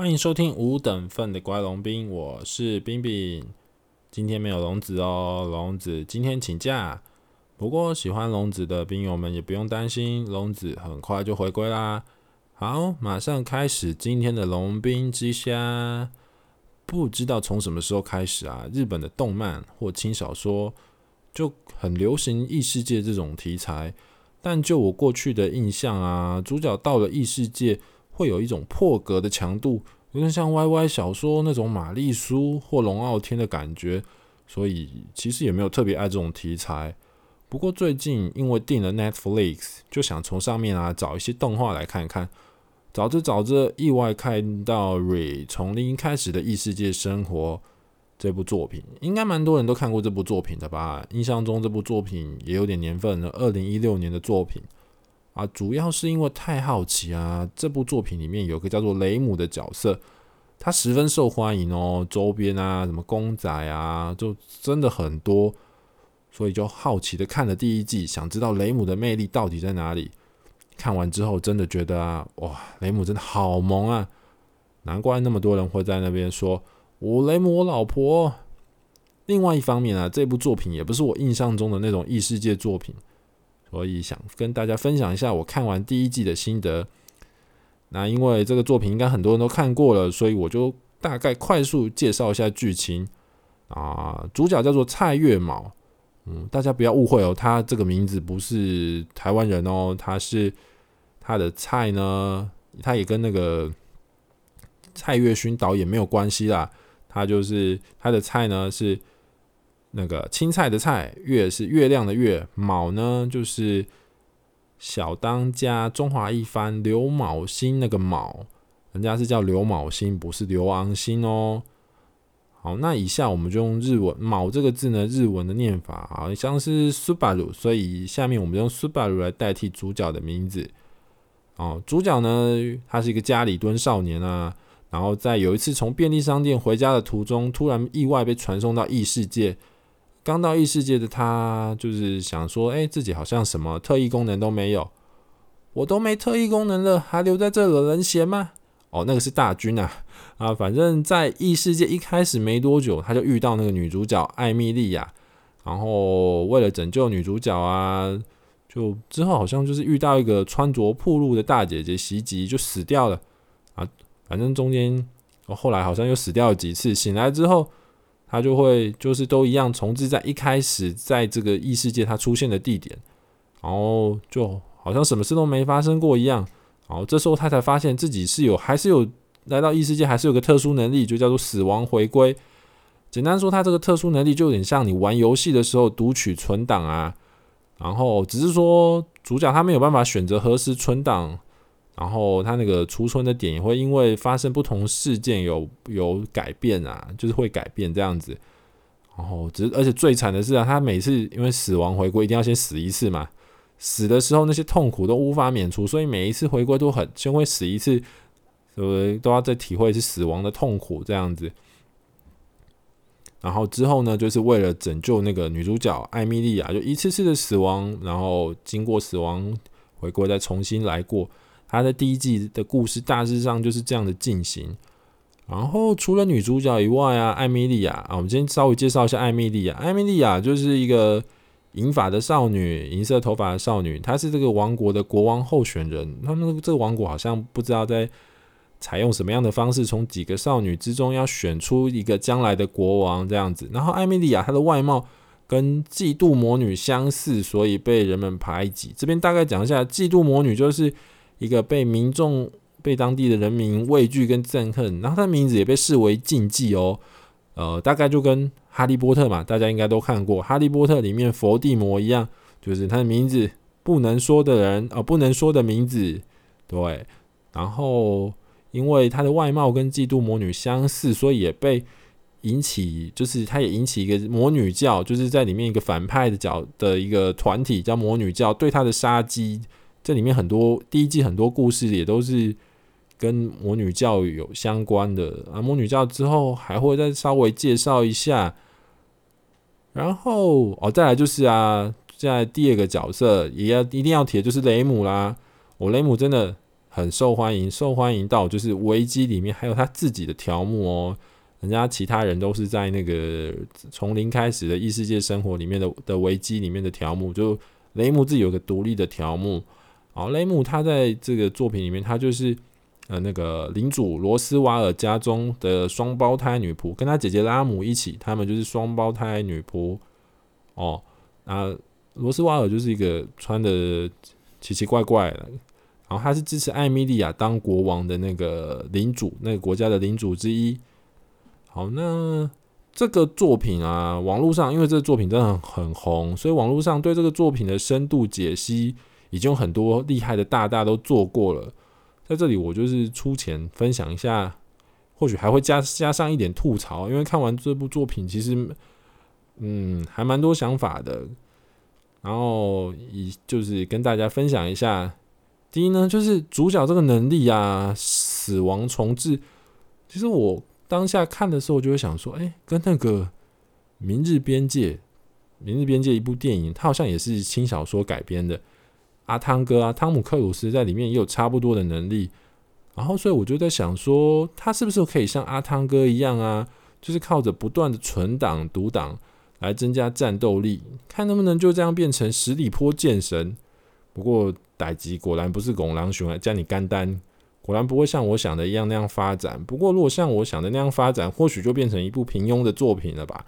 欢迎收听五等份的乖龙兵，我是冰冰。今天没有龙子哦，龙子今天请假。不过喜欢龙子的兵友们也不用担心，龙子很快就回归啦。好，马上开始今天的龙兵之虾。不知道从什么时候开始啊，日本的动漫或轻小说就很流行异世界这种题材。但就我过去的印象啊，主角到了异世界。会有一种破格的强度，有点像 YY 小说那种玛丽苏或龙傲天的感觉，所以其实也没有特别爱这种题材。不过最近因为订了 Netflix，就想从上面啊找一些动画来看看。找着找着，意外看到《Re 从零开始的异世界生活》这部作品，应该蛮多人都看过这部作品的吧？印象中这部作品也有点年份了，二零一六年的作品。啊，主要是因为太好奇啊！这部作品里面有个叫做雷姆的角色，他十分受欢迎哦，周边啊，什么公仔啊，就真的很多，所以就好奇的看了第一季，想知道雷姆的魅力到底在哪里。看完之后，真的觉得啊，哇，雷姆真的好萌啊！难怪那么多人会在那边说“我雷姆，我老婆”。另外一方面啊，这部作品也不是我印象中的那种异世界作品。所以想跟大家分享一下我看完第一季的心得。那因为这个作品应该很多人都看过了，所以我就大概快速介绍一下剧情啊。主角叫做蔡月卯，嗯，大家不要误会哦，他这个名字不是台湾人哦，他是他的蔡呢，他也跟那个蔡岳勋导演没有关系啦。他就是他的蔡呢是。那个青菜的菜，月是月亮的月，卯呢就是小当家中华一番刘卯星那个卯，人家是叫刘卯星，不是刘昂星哦。好，那以下我们就用日文“卯”这个字呢，日文的念法好像是苏巴鲁，所以下面我们用苏巴鲁来代替主角的名字。哦，主角呢，他是一个家里蹲少年啊，然后在有一次从便利商店回家的途中，突然意外被传送到异世界。刚到异世界的他，就是想说，哎、自己好像什么特异功能都没有，我都没特异功能了，还留在这惹人嫌吗？哦，那个是大军啊，啊，反正在异世界一开始没多久，他就遇到那个女主角艾米莉亚，然后为了拯救女主角啊，就之后好像就是遇到一个穿着破路的大姐姐袭击，就死掉了啊，反正中间，哦，后来好像又死掉了几次，醒来之后。他就会就是都一样重置在一开始在这个异世界他出现的地点，然后就好像什么事都没发生过一样。然后这时候他才发现自己是有还是有来到异世界，还是有个特殊能力，就叫做死亡回归。简单说，他这个特殊能力就有点像你玩游戏的时候读取存档啊。然后只是说主角他没有办法选择何时存档。然后他那个储存的点也会因为发生不同事件有有改变啊，就是会改变这样子。然后只是而且最惨的是啊，他每次因为死亡回归一定要先死一次嘛，死的时候那些痛苦都无法免除，所以每一次回归都很先会死一次，是不是都要再体会是死亡的痛苦这样子。然后之后呢，就是为了拯救那个女主角艾米莉亚，就一次次的死亡，然后经过死亡回归再重新来过。他的第一季的故事大致上就是这样的进行。然后除了女主角以外啊，艾米莉亚啊，我们今天稍微介绍一下艾米莉亚。艾米莉亚就是一个银发的少女，银色头发的少女，她是这个王国的国王候选人。他们这个王国好像不知道在采用什么样的方式，从几个少女之中要选出一个将来的国王这样子。然后艾米莉亚她的外貌跟嫉妒魔女相似，所以被人们排挤。这边大概讲一下，嫉妒魔女就是。一个被民众、被当地的人民畏惧跟憎恨，然后他的名字也被视为禁忌哦。呃，大概就跟哈利波特嘛，大家应该都看过哈利波特里面伏地魔一样，就是他的名字不能说的人啊、呃，不能说的名字。对，然后因为他的外貌跟嫉妒魔女相似，所以也被引起，就是他也引起一个魔女教，就是在里面一个反派的角的一个团体叫魔女教，对他的杀机。这里面很多第一季很多故事也都是跟魔女教育有相关的啊，魔女教之后还会再稍微介绍一下，然后哦，再来就是啊，在第二个角色也要一定要提的，就是雷姆啦。我、雷姆真的很受欢迎，受欢迎到就是维基里面还有他自己的条目哦。人家其他人都是在那个从零开始的异世界生活里面的的维基里面的条目，就雷姆自己有个独立的条目。好，雷姆他在这个作品里面，他就是呃那个领主罗斯瓦尔家中的双胞胎女仆，跟他姐姐拉姆一起，他们就是双胞胎女仆。哦，那罗斯瓦尔就是一个穿的奇奇怪怪的，然后他是支持艾米莉亚当国王的那个领主，那个国家的领主之一。好，那这个作品啊，网络上因为这个作品真的很红，所以网络上对这个作品的深度解析，已经有很多厉害的大大都做过了。在这里，我就是出钱分享一下，或许还会加加上一点吐槽，因为看完这部作品，其实嗯还蛮多想法的。然后以就是跟大家分享一下，第一呢，就是主角这个能力啊，死亡重置，其实我。当下看的时候，就会想说，哎、跟那个《明日边界》《明日边界》一部电影，它好像也是轻小说改编的。阿汤哥啊，汤姆克鲁斯在里面也有差不多的能力。然后，所以我就在想说，他是不是可以像阿汤哥一样啊，就是靠着不断的存档读档来增加战斗力，看能不能就这样变成十里坡剑神。不过，代志果然不是拱狼熊啊，叫你干单。果然不会像我想的一样那样发展。不过，如果像我想的那样发展，或许就变成一部平庸的作品了吧。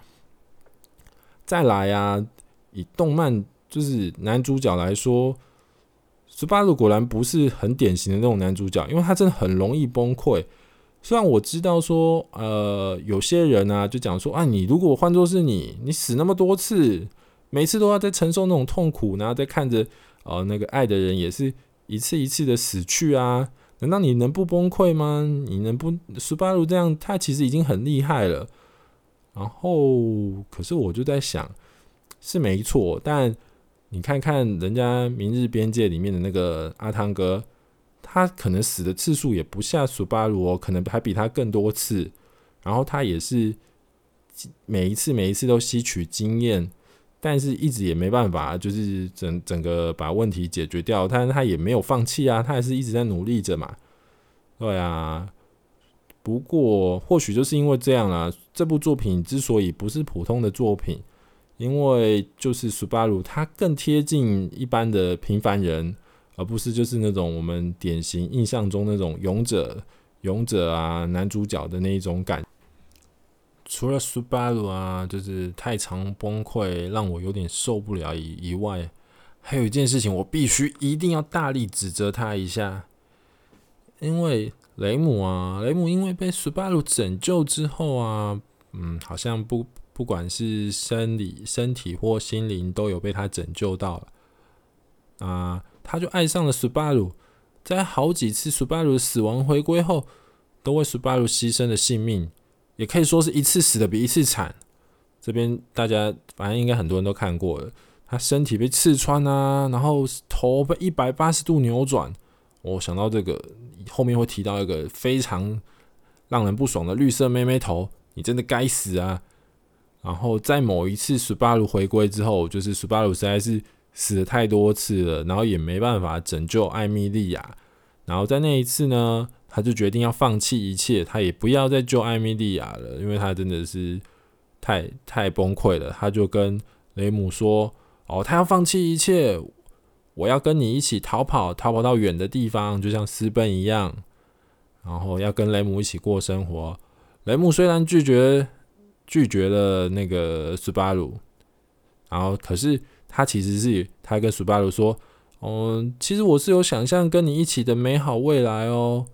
再来啊，以动漫就是男主角来说，十八路果然不是很典型的那种男主角，因为他真的很容易崩溃。虽然我知道说，呃，有些人啊就讲说，啊，你如果换作是你，你死那么多次，每次都要在承受那种痛苦，然后再看着呃那个爱的人也是一次一次的死去啊。难道你能不崩溃吗？你能不十八路这样？他其实已经很厉害了。然后，可是我就在想，是没错，但你看看人家《明日边界》里面的那个阿汤哥，他可能死的次数也不下十八路哦，可能还比他更多次。然后他也是每一次每一次都吸取经验。但是一直也没办法，就是整整个把问题解决掉。但是他也没有放弃啊，他还是一直在努力着嘛。对啊，不过或许就是因为这样啦，这部作品之所以不是普通的作品，因为就是斯巴鲁他更贴近一般的平凡人，而不是就是那种我们典型印象中那种勇者、勇者啊男主角的那一种感。除了斯巴鲁啊，就是太常崩溃，让我有点受不了以以外，还有一件事情，我必须一定要大力指责他一下，因为雷姆啊，雷姆因为被斯巴鲁拯救之后啊，嗯，好像不不管是生理、身体或心灵，都有被他拯救到了啊，他就爱上了斯巴鲁，在好几次斯巴鲁死亡回归后，都为斯巴鲁牺牲了性命。也可以说是一次死的比一次惨。这边大家反正应该很多人都看过了，他身体被刺穿啊，然后头被一百八十度扭转。我想到这个后面会提到一个非常让人不爽的绿色妹妹头，你真的该死啊！然后在某一次斯巴鲁回归之后，就是斯巴鲁实在是死了太多次了，然后也没办法拯救艾米莉亚。然后在那一次呢，他就决定要放弃一切，他也不要再救艾米莉亚了，因为他真的是太太崩溃了。他就跟雷姆说：“哦，他要放弃一切，我要跟你一起逃跑，逃跑到远的地方，就像私奔一样，然后要跟雷姆一起过生活。”雷姆虽然拒绝拒绝了那个斯巴鲁，然后可是他其实是他跟斯巴鲁说。嗯，其实我是有想象跟你一起的美好未来哦，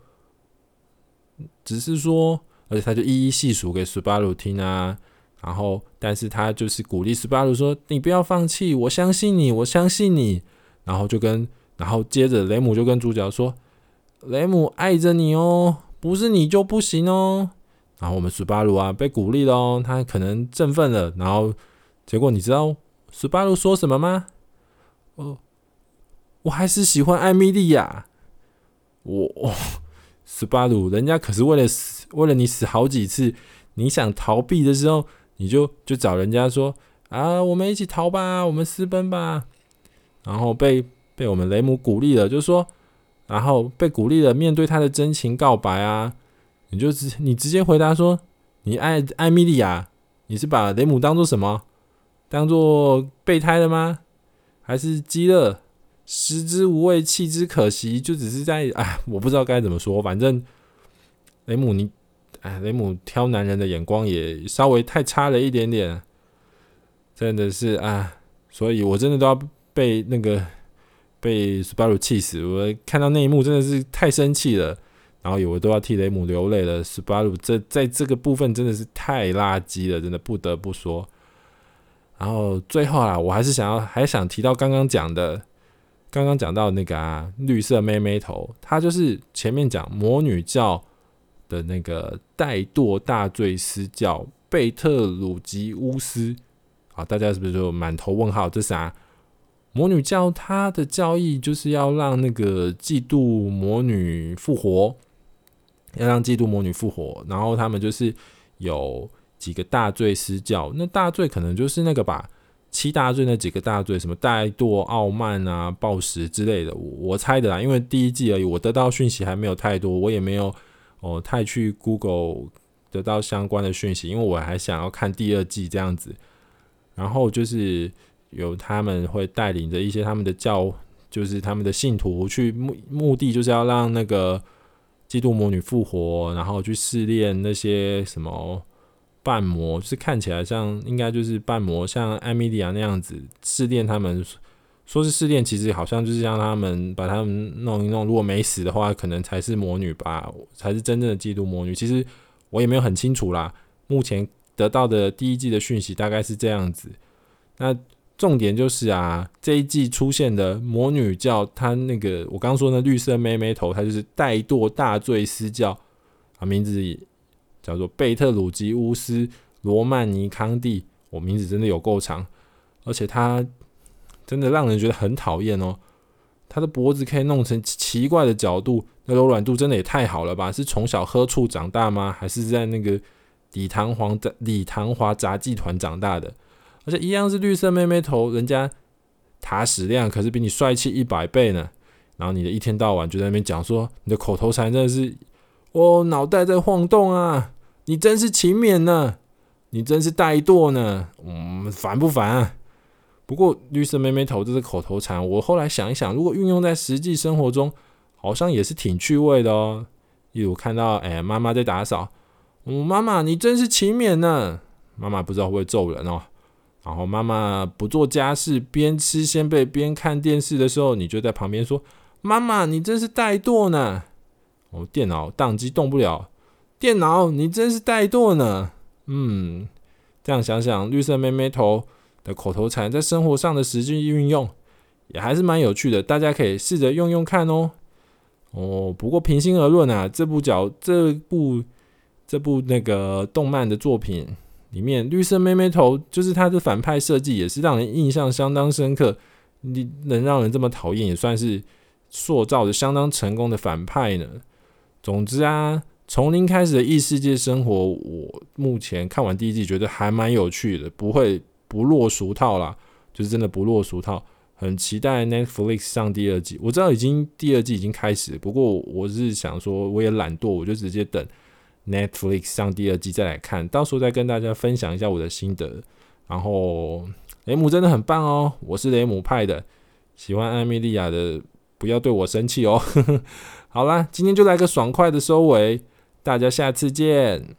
只是说，而且他就一一细数给斯巴鲁听啊，然后，但是他就是鼓励斯巴鲁说：“你不要放弃，我相信你，我相信你。”然后就跟，然后接着雷姆就跟主角说：“雷姆爱着你哦，不是你就不行哦。”然后我们斯巴鲁啊被鼓励了哦，他可能振奋了，然后结果你知道斯巴鲁说什么吗？哦。我还是喜欢艾米莉亚。我，斯巴鲁，人家可是为了死，为了你死好几次。你想逃避的时候，你就就找人家说啊，我们一起逃吧，我们私奔吧。然后被被我们雷姆鼓励了，就说然后被鼓励了面对他的真情告白啊，你就直你直接回答说，你爱艾米莉亚，你是把雷姆当做什么？当做备胎了吗？还是饥饿？食之无味，弃之可惜，就只是在哎，我不知道该怎么说，反正雷姆你哎，雷姆挑男人的眼光也稍微太差了一点点，真的是啊，所以我真的都要被那个被斯巴鲁气死，我看到那一幕真的是太生气了，然后有我都要替雷姆流泪了。斯巴鲁这在这个部分真的是太垃圾了，真的不得不说。然后最后啊，我还是想要还想提到刚刚讲的，刚刚讲到那个啊，绿色妹妹头，她就是前面讲魔女教的那个怠惰大罪司叫贝特鲁吉乌斯，啊，大家是不是就满头问号？这啥？魔女教她的教义就是要让那个嫉妒魔女复活，要让嫉妒魔女复活，然后他们就是有。几个大罪私教，那大罪可能就是那个吧，七大罪那几个大罪，什么怠惰、傲慢啊、暴食之类的，我，我猜的啦。因为第一季而已，我得到讯息还没有太多，我也没有哦太去 Google 得到相关的讯息，因为我还想要看第二季这样子。然后就是有他们会带领着一些他们的教，就是他们的信徒去目目的就是要让那个嫉妒魔女复活，然后去试炼那些什么。半魔就是看起来像，应该就是半魔，像艾米莉亚那样子试炼他们，说是试炼，其实好像就是让他们把他们弄一弄，如果没死的话，可能才是魔女吧，才是真正的嫉妒魔女。其实我也没有很清楚啦，目前得到的第一季的讯息大概是这样子。那重点就是啊，这一季出现的魔女教，她那个我刚说的绿色妹妹头，她就是怠惰大罪司教啊，名字。叫做贝特鲁吉乌斯罗曼尼康蒂，我名字真的有够长，而且他真的让人觉得很讨厌哦。他的脖子可以弄成奇怪的角度，那柔软度真的也太好了吧？是从小喝醋长大吗？还是在那个李唐皇李唐华杂技团长大的？而且一样是绿色妹妹头，人家塔矢亮可是比你帅气一百倍呢。然后你的一天到晚就在那边讲说，你的口头禅真的是我脑袋在晃动啊！你真是勤勉呢，你真是怠惰呢，嗯，烦不烦啊？不过绿色妹妹头这是口头禅，我后来想一想，如果运用在实际生活中，好像也是挺趣味的哦。例如看到哎，妈妈在打扫，嗯，妈妈你真是勤勉呢，妈妈不知道会不会揍人哦。然后妈妈不做家事，边吃仙贝边看电视的时候，你就在旁边说，妈妈你真是怠惰呢。哦，电脑当机动不了。电脑，你真是怠惰呢。嗯，这样想想，绿色妹妹头的口头禅在生活上的实际运用，也还是蛮有趣的。大家可以试着用用看哦。哦，不过平心而论啊，这部角这部这部那个动漫的作品里面，绿色妹妹头就是它的反派设计，也是让人印象相当深刻。你能让人这么讨厌，也算是塑造的相当成功的反派呢。总之啊。从零开始的异世界生活，我目前看完第一季，觉得还蛮有趣的，不会不落俗套啦，就是真的不落俗套。很期待 Netflix 上第二季，我知道已经第二季已经开始，不过我是想说，我也懒惰，我就直接等 Netflix 上第二季再来看，到时候再跟大家分享一下我的心得。然后雷姆真的很棒哦，我是雷姆派的，喜欢艾米莉亚的不要对我生气哦。好啦，今天就来个爽快的收尾。大家下次见。